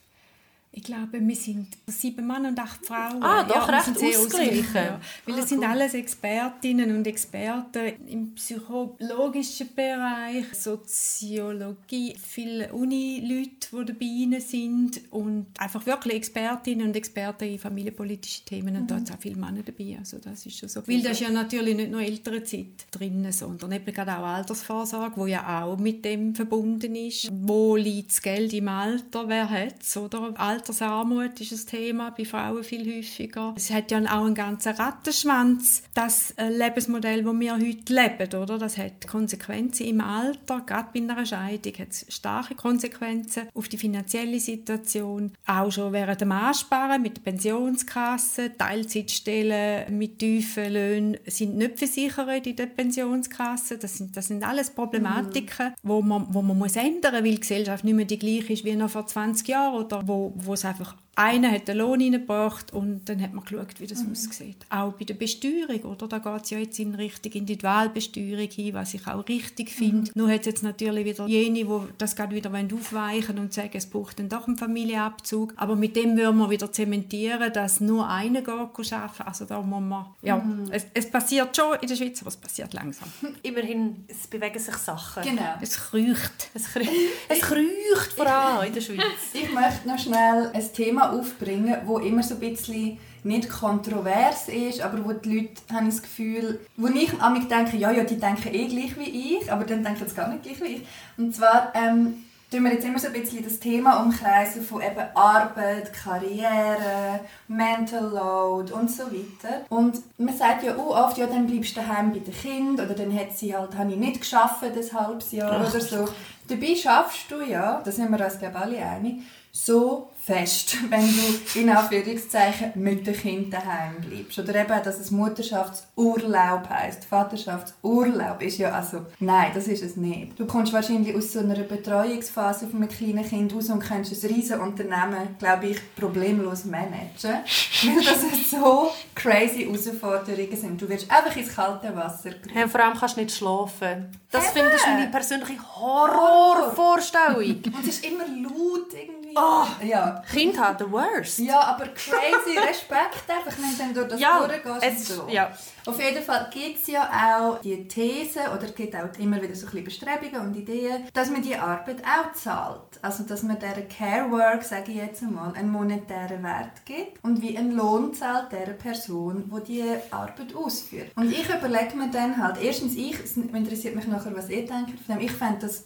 Ich glaube, wir sind sieben Männer und acht Frauen. Ah, doch, wir recht ausgeglichen. Ja. Weil Ah, es sind cool. alles Expertinnen und Experten im psychologischen Bereich, Soziologie, viele Uni-Leute, die dabei sind und einfach wirklich Expertinnen und Experten in familienpolitischen Themen und da sind auch viele Männer dabei. Also das ist schon so. Weil das ist ja natürlich nicht nur Elternzeit drin, sondern eben gerade auch Altersvorsorge, wo ja auch mit dem verbunden ist. Wo liegt das Geld im Alter? Wer hat es? Oder Altersarmut ist ein Thema, bei Frauen viel häufiger. Es hat ja auch einen ganzen Rattenschwanz, das äh, Lebensmodell, das wir heute leben. Oder? Das hat Konsequenzen im Alter, gerade bei einer Scheidung hat es starke Konsequenzen auf die finanzielle Situation. Auch schon während dem Ansparen mit der Pensionskasse, Teilzeitstellen mit tiefen Löhnen sind nicht versichert in der Pensionskasse. Das sind, das sind alles Problematiken, wo man, wo man muss ändern muss, weil die Gesellschaft nicht mehr die gleiche ist wie noch vor 20 Jahren oder wo, wo es einfach einer hat den Lohn reingebracht und dann hat man geschaut, wie das aussieht. Auch bei der Besteuerung, oder? Da geht es ja jetzt in Richtung Individualbesteuerung hin, was ich auch richtig finde. Nur hat es jetzt natürlich wieder jene, die das gerade wieder aufweichen wollen und sagen, es braucht dann doch einen Familienabzug. Aber mit dem würden wir wieder zementieren, dass nur einer geht arbeiten. Also da muss man, ja, es, es passiert schon in der Schweiz, aber es passiert langsam. Immerhin, es bewegen sich Sachen. Genau. Es kreucht. Es, krü es kreucht vor allem in der Schweiz. Ich möchte noch schnell ein Thema Thema aufbringen, wo immer so ein bisschen nicht kontrovers ist, aber wo die Leute, haben das Gefühl, wo ich an mich denke, ja, ja, die denken eh gleich wie ich, aber dann denken sie gar nicht gleich wie ich. Und zwar ähm, tun wir jetzt immer so ein bisschen das Thema umkreisen von eben Arbeit, Karriere, Mental Load und so weiter. Und man sagt ja auch oft, ja, dann bleibst du daheim bei den Kindern oder dann hat sie halt, habe ich nicht geschafft, das halbes Jahr oder so. Dabei schaffst du ja, da sind wir uns glaube ich alle einig, so fest, wenn du in Anführungszeichen mit dem Kind daheim bleibst. Oder eben, dass es Mutterschaftsurlaub heisst. Vaterschaftsurlaub ist ja also, nein, das ist es nicht. Du kommst wahrscheinlich aus so einer Betreuungsphase von einem kleinen Kind raus und kannst ein riesen Unternehmen, glaube ich, problemlos managen. Weil das so crazy Herausforderungen sind. Du wirst einfach ins kalte Wasser gerufen. Hey, vor allem kannst du nicht schlafen. Das finde ich meine persönliche Horrorvorstellung. Und es ist immer laut irgendwie. Oh. Ja. Kind haben the worst. Ja, aber crazy Respekt einfach, wenn du durch das Ja, durchgehst es, so. ja. Auf jeden Fall gibt es ja auch die These, oder es gibt auch immer wieder so ein bisschen Bestrebungen und Ideen, dass man die Arbeit auch zahlt. Also, dass man dieser Care Work, sage ich jetzt einmal, einen monetären Wert gibt und wie einen Lohn zahlt der Person, die die Arbeit ausführt. Und ich überlege mir dann halt, erstens ich, es interessiert mich nachher, was ihr denkt von dem, ich fände das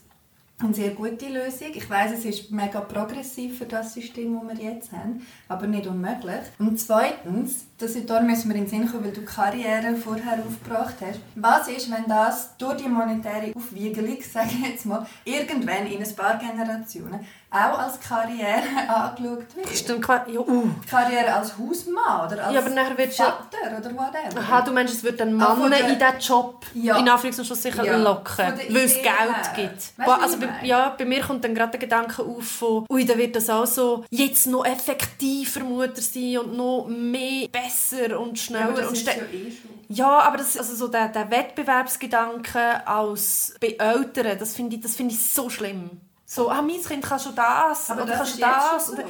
eine sehr gute Lösung. Ich weiß, es ist mega progressiv für das System, das wir jetzt haben, aber nicht unmöglich. Und zweitens, das, da müssen wir in den Sinn kommen, weil du Karriere vorher aufgebracht hast. Was ist, wenn das durch die monetäre Aufwiegelung, sage ich jetzt mal, irgendwann in ein paar Generationen auch als Karriere angeschaut wird? Stimmt, qua- ja, uh. Karriere als Hausmann oder als Ja, aber nachher wird's ja- Vater oder whatever. Aha, du meinst, es wird dann Ah, Männer der- in diesen Job Ja. in Anführungszeichen sicher Ja, locken, weil es Geld her. gibt. Weißt also bei, ja, bei mir kommt dann gerade der Gedanke auf von, ui, dann wird das auch so jetzt noch effektiver Mutter sein und noch mehr, besser und Ja, schneller das und ist ja eh schon. Ja, aber das, also so der, der Wettbewerbsgedanke als bei Eltern, das finde ich, das finde ich so schlimm. So, ah, mein Kind kann schon das, Aber oder das kann schon das. schon Oder,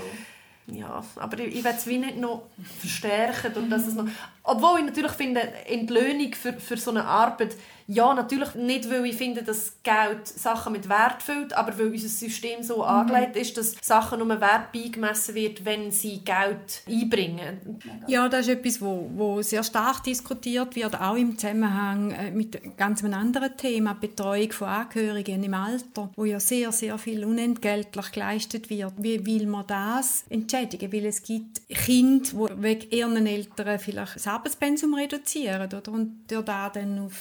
ja, aber ich, ich will es wie nicht noch verstärken. Und dass es noch, obwohl ich natürlich finde, Entlöhnung für, für so eine Arbeit, ja, natürlich nicht, weil ich finde, dass Geld Sachen mit Wert füllt, aber weil unser System so angelegt ist, dass Sachen nur Wert beigemessen wird, wenn sie Geld einbringen. Ja, das ist etwas, wo, wo sehr stark diskutiert wird, auch im Zusammenhang äh, mit ganz einem anderen Thema, Betreuung von Angehörigen im Alter, wo ja sehr, sehr viel unentgeltlich geleistet wird. Wie will man das entschädigen? Weil es gibt Kinder, die wegen ihren Eltern vielleicht das Arbeitspensum reduzieren oder? und durch das dann auf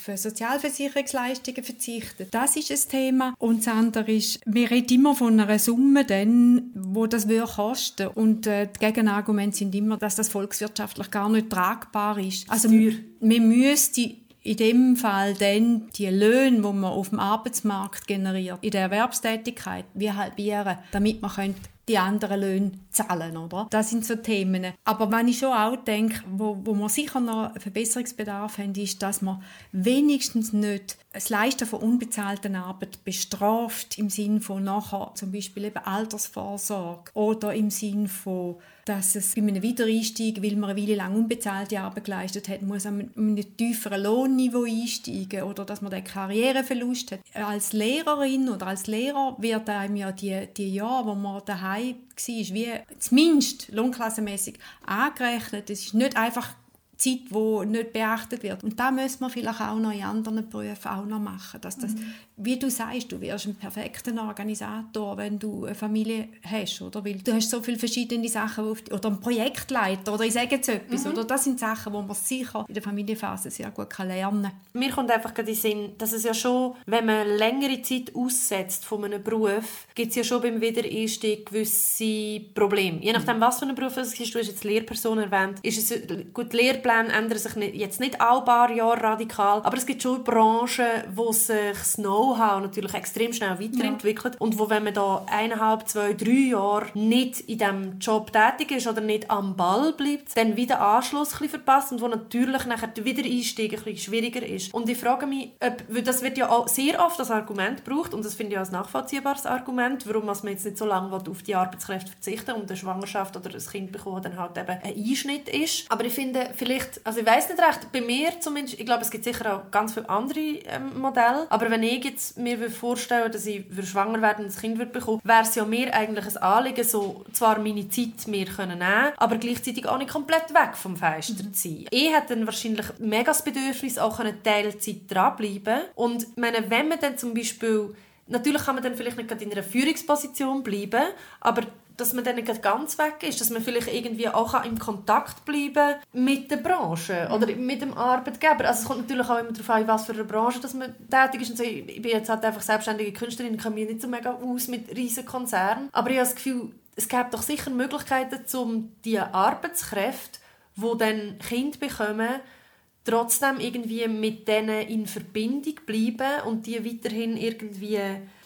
Sozialversicherungsleistungen verzichten. Das ist ein Thema. Und das andere ist, wir reden immer von einer Summe, dann, wo das würde kosten Und äh, die Gegenargumente sind immer, dass das volkswirtschaftlich gar nicht tragbar ist. Also man müsste in dem Fall dann die Löhne, die man auf dem Arbeitsmarkt generiert, in der Erwerbstätigkeit, wie halbieren, damit man könnte die anderen Löhne zahlen, oder? Das sind so Themen. Aber wenn ich schon auch denke, wo, wo wir sicher noch Verbesserungsbedarf haben, ist, dass man wenigstens nicht das Leisten von unbezahlten Arbeit bestraft im Sinn von nachher zum Beispiel eben Altersvorsorge oder im Sinn von dass es bei einem Wiedereinstieg, weil man eine Weile lang unbezahlte Arbeit geleistet hat, muss man an einem tieferen Lohnniveau einsteigen oder dass man den Karriereverlust hat. Als Lehrerin oder als Lehrer wird einem ja die, die Jahre, wo man daheim war, wie zumindest lohnklassenmäßig angerechnet. Es ist nicht einfach Zeit, die nicht beachtet wird. Und da müssen wir vielleicht auch noch in anderen Berufen auch noch machen. Dass das, Wie du sagst, du wirst ein perfekter Organisator, wenn du eine Familie hast. Oder? Weil du hast so viele verschiedene Sachen, auf oder ein Projektleiter, oder ich sage jetzt etwas. Oder? Das sind Sachen, die man sicher in der Familienphase sehr gut kann lernen kann. Mir kommt einfach gerade in den Sinn, dass es ja schon, wenn man längere Zeit aussetzt von einem Beruf, gibt es ja schon beim Wiedereinstieg gewisse Probleme. Je nachdem, was für ein Beruf es ist, du hast jetzt Lehrperson erwähnt, ist es, gut, die Lehrpläne ändern sich nicht, jetzt nicht alle paar Jahre radikal, aber es gibt schon Branchen, wo sich das Know-how natürlich extrem schnell weiterentwickelt und wo, wenn man da eineinhalb, zwei, drei Jahre nicht in diesem Job tätig ist oder nicht am Ball bleibt, dann wieder Anschluss ein verpasst und wo natürlich nachher der Wiedereinstieg ein bisschen schwieriger ist. Und ich frage mich, ob, weil das wird ja auch sehr oft als Argument gebraucht und das finde ich auch ein nachvollziehbares Argument, warum man jetzt nicht so lange auf die Arbeitskräfte verzichten und eine Schwangerschaft oder ein Kind bekommen dann halt eben ein Einschnitt ist. Aber ich finde, vielleicht vielleicht, also ich weiß nicht recht, bei mir zumindest, ich glaube, es gibt sicher auch ganz viele andere ähm, Modelle, aber wenn ich jetzt mir vorstellen dass ich schwanger werde und ein Kind wird bekommen, wäre es ja mir eigentlich ein Anliegen, so zwar meine Zeit mir können nehmen, aber gleichzeitig auch nicht komplett weg vom Fenster mhm. zu sein. Ich hätte dann wahrscheinlich mega das Bedürfnis, auch eine Teilzeit dranbleiben und meine, wenn man dann zum Beispiel Natürlich kann man dann vielleicht nicht in einer Führungsposition bleiben, aber dass man dann nicht ganz weg ist, dass man vielleicht irgendwie auch im Kontakt bleiben mit der Branche oder mit dem Arbeitgeber. Also es kommt natürlich auch immer darauf an, was für eine Branche dass man tätig ist. Und so, ich bin jetzt halt einfach selbstständige Künstlerin, ich kann mir nicht so mega aus mit riesen Konzernen. Aber ich habe das Gefühl, es gibt doch sicher Möglichkeiten, um die Arbeitskräfte, die dann Kind bekommen, trotzdem irgendwie mit denen in Verbindung bleiben und die weiterhin irgendwie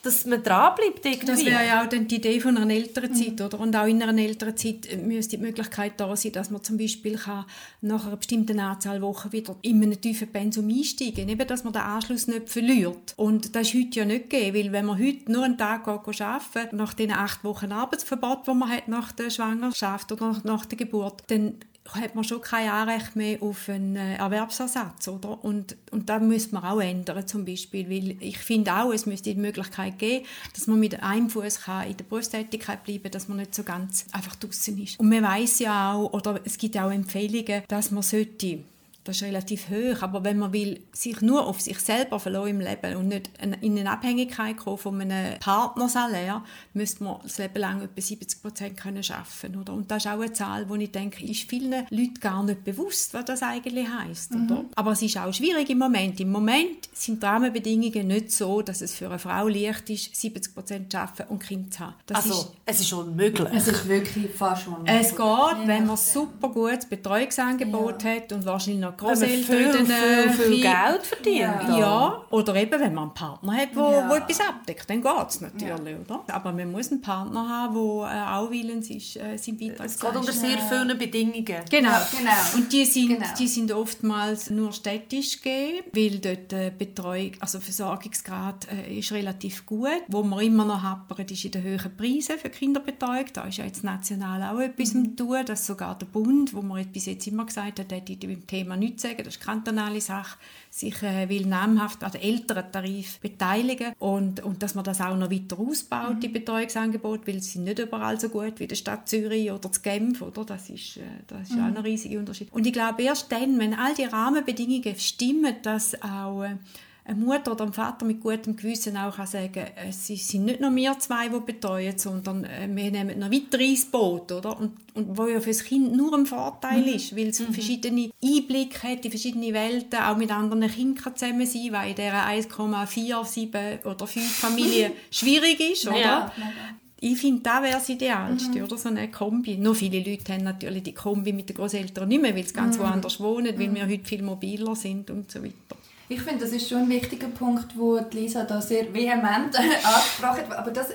dass man dranbleibt irgendwie. Das wäre ja auch dann die Idee von einer älteren Zeit, mhm. oder? Und auch in einer älteren Zeit müsste die Möglichkeit da sein, dass man zum Beispiel kann nach einer bestimmten Anzahl Wochen wieder in einem tiefen Pensum einsteigen kann. dass man den Anschluss nicht verliert. Und das ist heute ja nicht gegeben, weil wenn man heute nur einen Tag arbeiten nach den acht Wochen Arbeitsverbot, die man hat nach der Schwangerschaft oder nach der Geburt, dann hat man schon kein Anrecht mehr auf einen äh, Erwerbsersatz, oder? Und, und das müsste man auch ändern, zum Beispiel, weil ich finde auch, es müsste die Möglichkeit geben, dass man mit einem Fuß in der Berufstätigkeit bleiben kann, dass man nicht so ganz einfach draußen ist. Und man weiß ja auch, oder es gibt auch Empfehlungen, dass man sollte das ist relativ hoch. Aber wenn man will, sich nur auf sich selber verlassen im Leben und nicht in eine Abhängigkeit kommen von einem Partnersalär, müsste man das Leben lang etwa 70 Prozent können schaffen, oder? Und das ist auch eine Zahl, wo ich denke, ist vielen Leuten gar nicht bewusst, was das eigentlich heißt, mhm. oder? Aber es ist auch schwierig im Moment. Im Moment sind die Rahmenbedingungen nicht so, dass es für eine Frau leicht ist, 70 Prozent zu arbeiten und Kind zu haben. Das also, ist, es ist unmöglich. Es ist wirklich fast unmöglich. Es geht, wenn man super gutes Betreuungsangebot ja. hat und wahrscheinlich noch noch Großeltern viel, viel, viel Geld verdient. Ja. ja. oder eben, wenn man einen Partner hat, der ja. etwas abdeckt, dann geht es natürlich, ja. oder? Aber man muss einen Partner haben, der äh, auch willens ist, äh, sein Beitrag zu Es geht unter sehr vielen Bedingungen. Genau. genau. Und die sind, genau. die sind oftmals nur städtisch gegeben, weil dort die Betreuung, also Versorgungsgrad äh, ist relativ gut. Wo man immer noch happert, ist in den hohen Preisen für Kinderbetreuung. Da ist ja jetzt national auch etwas mhm. tun, dass sogar der Bund, wo man bis jetzt immer gesagt hat, hat beim Thema nichts sagen, das ist eine kantonale Sache, sich äh, will namhaft an den älteren Tarif beteiligen und, und dass man das auch noch weiter ausbaut, mhm. die Betreuungsangebote, weil sie sind nicht überall so gut wie in der Stadt Zürich oder zu Genf, oder? Das ist, äh, das ist mhm. auch ein riesiger Unterschied. Und ich glaube, erst dann, wenn all die Rahmenbedingungen stimmen, dass auch äh, eine Mutter oder ein Vater mit gutem Gewissen auch kann sagen es sind nicht nur wir zwei, die betreuen, sondern äh, wir nehmen noch weitere ins Boot, oder? Und, und wo ja für das Kind nur ein Vorteil mhm. ist, weil es mhm. verschiedene Einblicke hat in verschiedene Welten, auch mit anderen Kindern zusammen sein weil in dieser 1,47 oder 5 Familie schwierig ist, oder? Ja. Ich finde, das wäre das Idealste, mhm. oder? So eine Kombi. Noch viele Leute haben natürlich die Kombi mit den Großeltern nicht mehr, weil sie ganz mhm. woanders wohnen, weil mhm. wir heute viel mobiler sind und so weiter. Ich finde, das ist schon ein wichtiger Punkt, wo Lisa da sehr vehement angesprochen hat. Aber das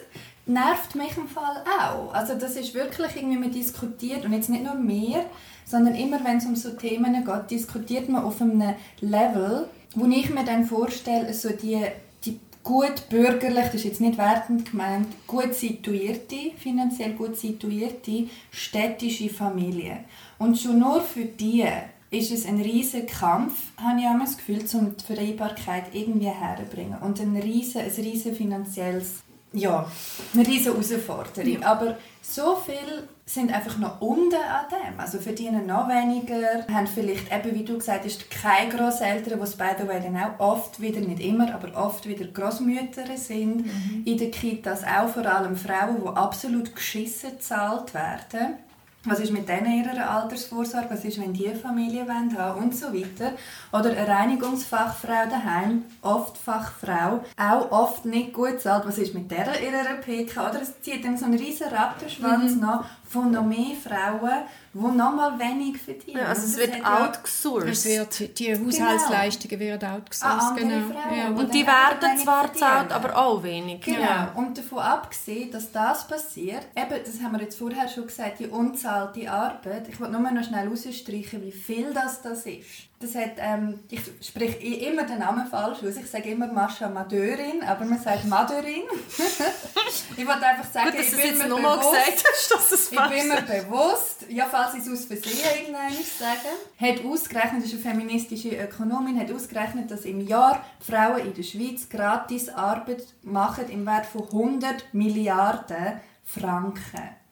nervt mich im Fall auch. Also das ist wirklich irgendwie, man diskutiert und jetzt nicht nur mehr, sondern immer, wenn es um so Themen geht, diskutiert man auf einem Level, wo ich mir dann vorstelle, so die, die gut bürgerlich, das ist jetzt nicht wertend gemeint, gut situierte, finanziell gut situierte städtische Familie. Und schon nur für die ist es ein riesiger Kampf, habe ich immer das Gefühl, um die Vereinbarkeit irgendwie herzubringen. Und ein riesen, ein riesen finanzielles, ja, eine riesen Herausforderung. Ja. Aber so viele sind einfach noch unten an dem. Also verdienen noch weniger, haben vielleicht, eben wie du gesagt hast, keine Großeltern, was by the way dann auch oft wieder, nicht immer, aber oft wieder Großmütter sind. Mhm. In den Kitas auch vor allem Frauen, die absolut geschissen gezahlt werden was ist mit denen ihrer Altersvorsorge? Was ist, wenn die Familie haben wollen? Und so weiter. Oder eine Reinigungsfachfrau daheim, oft Fachfrau, auch oft nicht gut zahlt. Was ist mit der ihrer PK? Oder es zieht dann so einen riesen Rattenschwanz mhm. nach von noch mehr Frauen, die noch mal wenig verdienen. Ja, also es wird outgesourced. Es wird, die Haushaltsleistungen genau. werden outgesourced. Ah, genau. Frauen, ja. Und die werden zwar gezahlt, aber auch wenig. Genau. Ja. Und davon abgesehen, dass das passiert, eben, das haben wir jetzt vorher schon gesagt, die unbezahlte Arbeit, ich will nur noch schnell rausstreichen, wie viel das, das ist. Das hat, ähm, ich spreche immer den Namen falsch aus. Ich sage immer Mascha Madeurin, aber man sagt Madeurin. ich wollte einfach sagen, Gut, dass ich bin mir bewusst, hast, ich bin mir bewusst, ja, falls ich es aus Versehen irgendwann sage, hat ausgerechnet, das ist eine feministische Ökonomin, hat ausgerechnet, dass im Jahr Frauen in der Schweiz gratis Arbeit machen im Wert von 100 Milliarden Franken.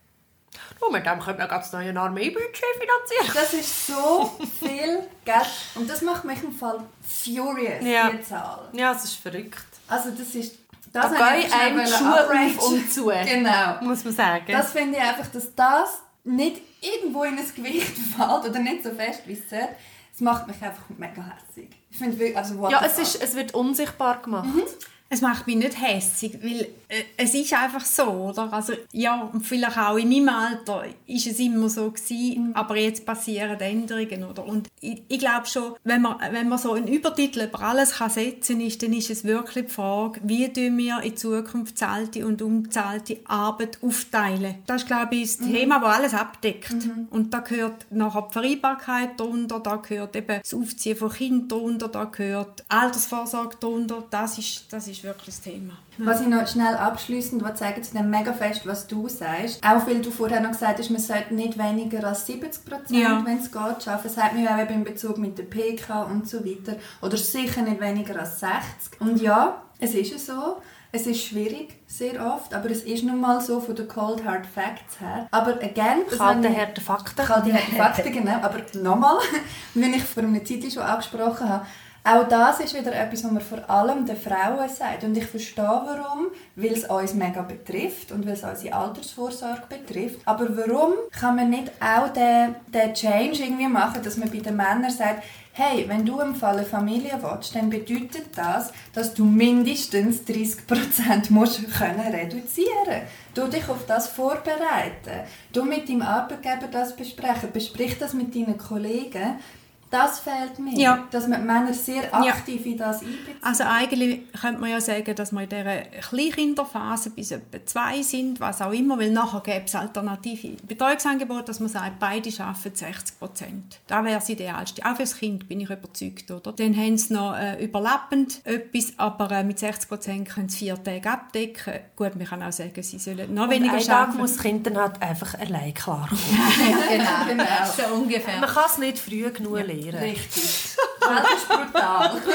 Oh, mit dem könnte man ganz neue Armeebudget finanzieren. Das ist so viel Geld. Und das macht mich im Fall furious, Ja. die Zahl. Ja, es ist verrückt. Also das ist... Das Da habe ich einem auf und zu. Genau. Muss man sagen. Das finde ich einfach, dass das nicht irgendwo in ein Gewicht fällt oder nicht so fest, wie es sollte. Es macht mich einfach mega hässlich. Ich finde wirklich, also what ja, es, ist, es wird unsichtbar gemacht. Es macht mich nicht hässig, weil äh, es ist einfach so, oder? Also ja, und vielleicht auch in meinem Alter ist es immer so gewesen, aber jetzt passieren Änderungen, oder? Und ich, ich glaube schon, wenn man, wenn man so einen Übertitel über alles kann setzen ist, dann ist es wirklich die Frage, wie tun wir in Zukunft zahlte und unbezahlte Arbeit aufteilen. Das ist, glaube ich, das Thema, das alles abdeckt. Und da gehört nachher die Vereinbarkeit drunter, da gehört eben das Aufziehen von Kindern drunter, da gehört Altersvorsorge drunter. Das ist, das ist wirklich das Thema. Was ich noch schnell abschließend sagen zu dem mega fest, was du sagst. Auch weil du vorher noch gesagt hast, man sollte nicht weniger als 70 Prozent, Ja. wenn es geht, arbeiten. Das hat mir auch eben in Bezug mit der PK und so weiter. Oder sicher nicht weniger als 60. Und ja, es ist so. Es ist schwierig, sehr oft, aber es ist nun mal so von den Cold Hard Facts her. Aber again, Kalte, harte Fakten. Kalte harte Fakten, genau. Aber nochmal, wie ich vor einer Zeit schon angesprochen habe, auch das ist wieder etwas, was man vor allem den Frauen sagt. Und ich verstehe warum, weil es uns mega betrifft und weil es unsere Altersvorsorge betrifft. Aber warum kann man nicht auch den, den Change irgendwie machen, dass man bei den Männern sagt, hey, wenn du im Fall eine Familie willst, dann bedeutet das, dass du mindestens 30% musst können reduzieren Du dich auf das vorbereiten. Du mit deinem Arbeitgeber das besprechen. Besprich das mit deinen Kollegen. Das fehlt mir. Ja. Dass man die Männer sehr aktiv in das einbeziehen. Also eigentlich könnte man ja sagen, dass wir in dieser Kleinkinderphase bis etwa zwei sind, was auch immer, weil nachher gäbe es alternative Betreuungsangebote, dass man sagt, beide arbeiten 60 Prozent. Das wäre das Idealste. Auch fürs Kind bin ich überzeugt. Oder? Dann haben sie noch äh, überlappend etwas, aber äh, mit 60 Prozent können sie vier Tage abdecken. Gut, man kann auch sagen, sie sollen noch weniger Einen Tag arbeiten. muss das Kind dann halt einfach allein klarkommen. genau, genau. so ungefähr. Man kann es nicht früh genug lernen. Richtig. Das ist brutal.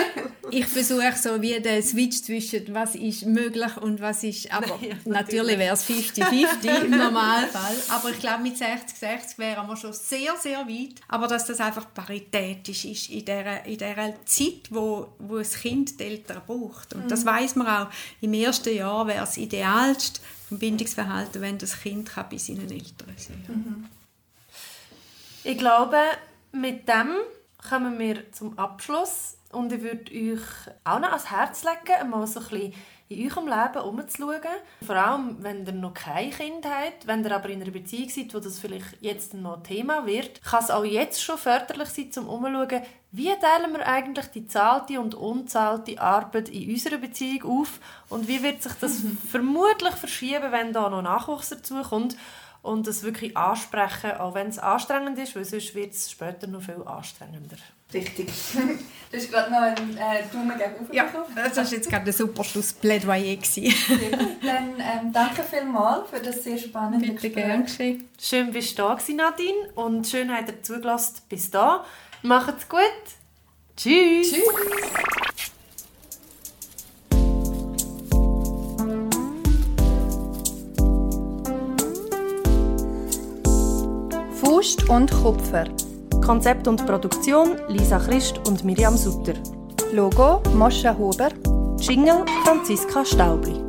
Ich versuche so wie den Switch zwischen was ist möglich und was ist, aber Ja, natürlich wäre es 50-50 im Normalfall, aber ich glaube mit 60-60 wären wir schon sehr, sehr weit, aber dass das einfach paritätisch ist in dieser, in dieser Zeit, wo, wo das Kind die Eltern braucht und das weiß man auch, im ersten Jahr wäre es idealst vom Bindungsverhalten, wenn das Kind kann bei seinen Eltern sein kann. Ich glaube, mit dem kommen wir zum Abschluss. Und ich würde euch auch noch ans Herz legen, mal so ein bisschen in eurem Leben umzuschauen. Vor allem, wenn ihr noch kein Kind habt, wenn ihr aber in einer Beziehung seid, wo das vielleicht jetzt noch Thema wird, kann es auch jetzt schon förderlich sein, zum umzuschauen, wie teilen wir eigentlich die zahlte und unzahlte Arbeit in unserer Beziehung auf und wie wird sich das vermutlich verschieben, wenn da noch Nachwuchs dazukommt und das wirklich ansprechen, auch wenn es anstrengend ist, weil sonst wird es später noch viel anstrengender. Richtig. Du hast gerade noch einen äh, Daumen gegen Ja, das war jetzt gerade ein super Schlussplädoyer. gewesen. Dann ähm, danke vielmals für das sehr spannende Bitte Gespräch. gern geschehen. Schön, bist du da gewesen, Nadine und schön, habt ihr zugelassen bis da. Macht's gut. Tschüss. Tschüss. Faust und Kupfer. Konzept und Produktion Lisa Christ und Miriam Sutter. Logo Moscha Huber. Jingle Franziska Staubli.